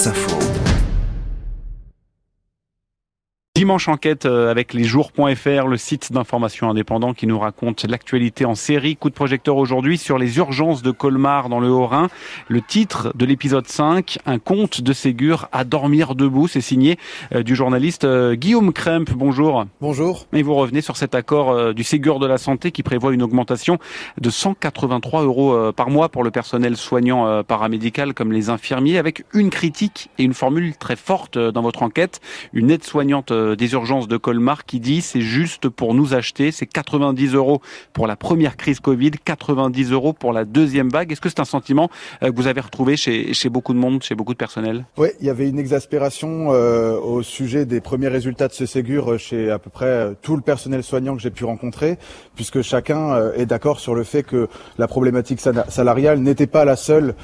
France Info. Dimanche enquête euh, avec les jours.fr, le site d'information indépendant qui nous raconte l'actualité en série. Coup de projecteur aujourd'hui sur les urgences de Colmar dans le Haut-Rhin. Le titre de l'épisode 5, un conte de Ségur à dormir debout. C'est signé euh, du journaliste euh, Guillaume Kremp. Bonjour. Bonjour. Et vous revenez sur cet accord du Ségur de la santé qui prévoit une augmentation de 183 euros par mois pour le personnel soignant paramédical comme les infirmiers avec une critique et une formule très forte dans votre enquête. Une aide soignante des urgences de Colmar qui dit c'est juste pour nous acheter, c'est 90 euros pour la première crise Covid, 90 euros pour la deuxième vague. Est-ce que c'est un sentiment euh, que vous avez retrouvé chez, chez beaucoup de monde, chez beaucoup de personnel? Oui, il y avait une exaspération euh, au sujet des premiers résultats de ce Ségur chez à peu près euh, tout le personnel soignant que j'ai pu rencontrer, puisque chacun est d'accord sur le fait que la problématique salariale n'était pas la seule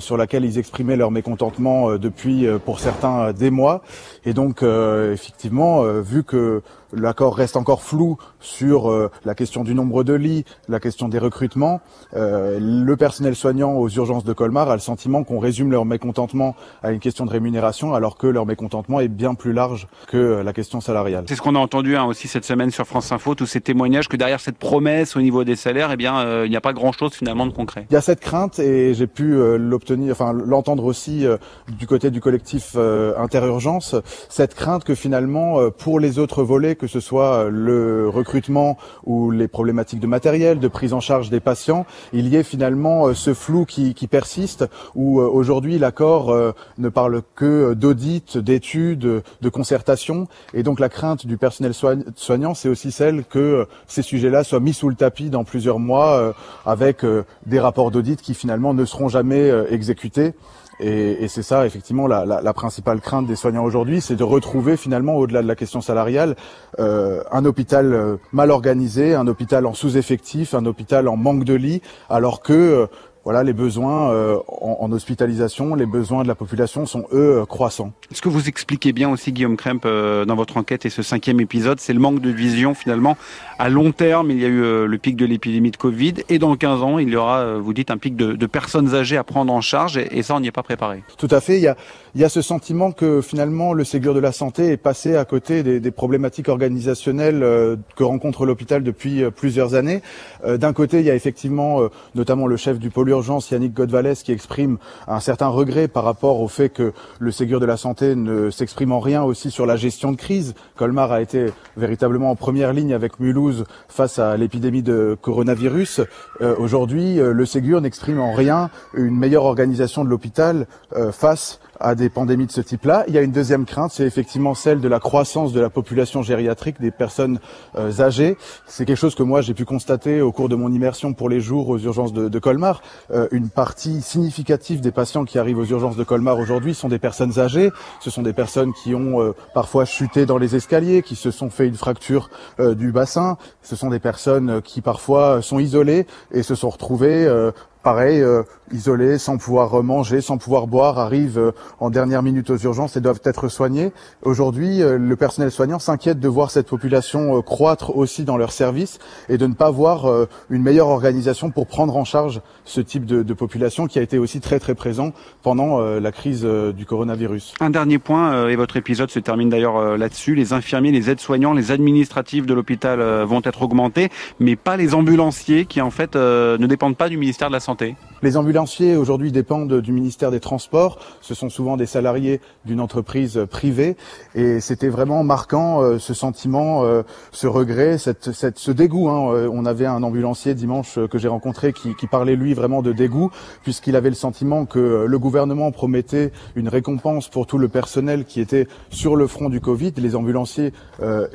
sur laquelle ils exprimaient leur mécontentement depuis, pour certains, des mois. Et donc, effectivement, euh, vu que l'accord reste encore flou sur euh, la question du nombre de lits, la question des recrutements. Euh, le personnel soignant aux urgences de Colmar a le sentiment qu'on résume leur mécontentement à une question de rémunération, alors que leur mécontentement est bien plus large que la question salariale. C'est ce qu'on a entendu hein, aussi cette semaine sur France Info, tous ces témoignages que derrière cette promesse au niveau des salaires, eh bien, euh, il n'y a pas grand-chose finalement de concret. Il y a cette crainte et j'ai pu l'obtenir, enfin l'entendre aussi du côté du collectif Interurgence, cette crainte que finalement pour les autres volets que ce soit le recrutement ou les problématiques de matériel, de prise en charge des patients, il y ait finalement euh, ce flou qui, qui persiste, où euh, aujourd'hui l'accord euh, ne parle que d'audit, d'études, de concertation, et donc la crainte du personnel soignant, c'est aussi celle que ces sujets-là soient mis sous le tapis dans plusieurs mois, avec des rapports d'audit qui finalement ne seront jamais exécutés. Et, et c'est ça, effectivement, la, principale crainte des soignants aujourd'hui, c'est de retrouver finalement, au-delà de la question salariale, euh, un hôpital euh, mal organisé, un hôpital en sous-effectif, un hôpital en manque de lits, alors que euh, voilà, les besoins euh, en, hospitalisation, les besoins de la population sont eux euh, croissants. Ce que vous expliquez bien aussi, Guillaume Kremp, euh, dans votre enquête et ce cinquième épisode, c'est le manque de vision finalement. À long terme, il y a eu le pic de l'épidémie de Covid et dans 15 ans, il y aura, vous dites, un pic de, de personnes âgées à prendre en charge et, et ça, on n'y est pas préparé. Tout à fait. Il y a, il y a ce sentiment que finalement le Ségur de la santé est passé à côté des, des problématiques organisationnelles que rencontre l'hôpital depuis plusieurs années. D'un côté, il y a effectivement notamment le chef du pôle urgence, Yannick Godvalès, qui exprime un certain regret par rapport au fait que le Ségur de la santé ne s'exprime en rien aussi sur la gestion de crise. Colmar a été véritablement en première ligne avec Mulhouse face à l'épidémie de coronavirus. Euh, aujourd'hui, euh, le Ségur n'exprime en rien une meilleure organisation de l'hôpital euh, face à des pandémies de ce type-là. Il y a une deuxième crainte, c'est effectivement celle de la croissance de la population gériatrique, des personnes âgées. C'est quelque chose que moi j'ai pu constater au cours de mon immersion pour les jours aux urgences de Colmar. Euh, une partie significative des patients qui arrivent aux urgences de Colmar aujourd'hui sont des personnes âgées. Ce sont des personnes qui ont euh, parfois chuté dans les escaliers, qui se sont fait une fracture euh, du bassin. Ce sont des personnes qui parfois sont isolées et se sont retrouvées pareil, euh, isolés, sans pouvoir manger, sans pouvoir boire, arrivent euh, en dernière minute aux urgences et doivent être soignés. Aujourd'hui, euh, le personnel soignant s'inquiète de voir cette population croître aussi dans leurs services et de ne pas voir une meilleure organisation pour prendre en charge ce type de, de, population qui a été aussi très très présent pendant la crise du coronavirus. Un dernier point, et votre épisode se termine d'ailleurs là-dessus, les infirmiers, les aides-soignants, les administratifs de l'hôpital vont être augmentés, mais pas les ambulanciers qui en fait ne dépendent pas du ministère de la Santé les ambulanciers aujourd'hui dépendent du ministère des Transports. Ce sont souvent des salariés d'une entreprise privée. Et c'était vraiment marquant euh, ce sentiment, euh, ce regret, cette, cette, ce dégoût. Hein. Euh, on avait un ambulancier dimanche que j'ai rencontré qui, qui, parlait lui vraiment de dégoût, puisqu'il avait le sentiment que le gouvernement promettait une récompense pour tout le personnel qui était sur le front du Covid. Les ambulanciers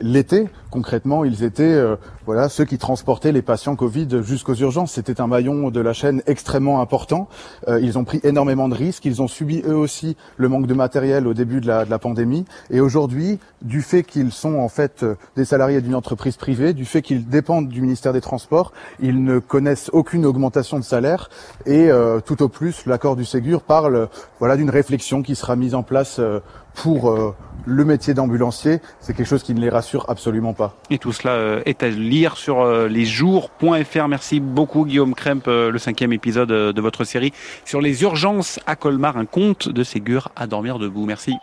l'étaient. Concrètement, ils étaient voilà ceux qui transportaient les patients Covid jusqu'aux urgences. C'était un maillon de la chaîne extrêmement important. Euh, ils ont pris énormément de risques. Ils ont subi eux aussi le manque de matériel au début de la, de la pandémie. Et aujourd'hui, du fait qu'ils sont en fait euh, des salariés d'une entreprise privée, du fait qu'ils dépendent du ministère des Transports, ils ne connaissent aucune augmentation de salaire. Et euh, tout au plus, l'accord du Ségur parle voilà d'une réflexion qui sera mise en place pour le métier d'ambulancier, c'est quelque chose qui ne les rassure absolument pas. Et tout cela est à lire sur lesjours.fr. Merci beaucoup Guillaume Kremp, le cinquième épisode de votre série sur les urgences à Colmar, un conte de Ségur à dormir debout. Merci.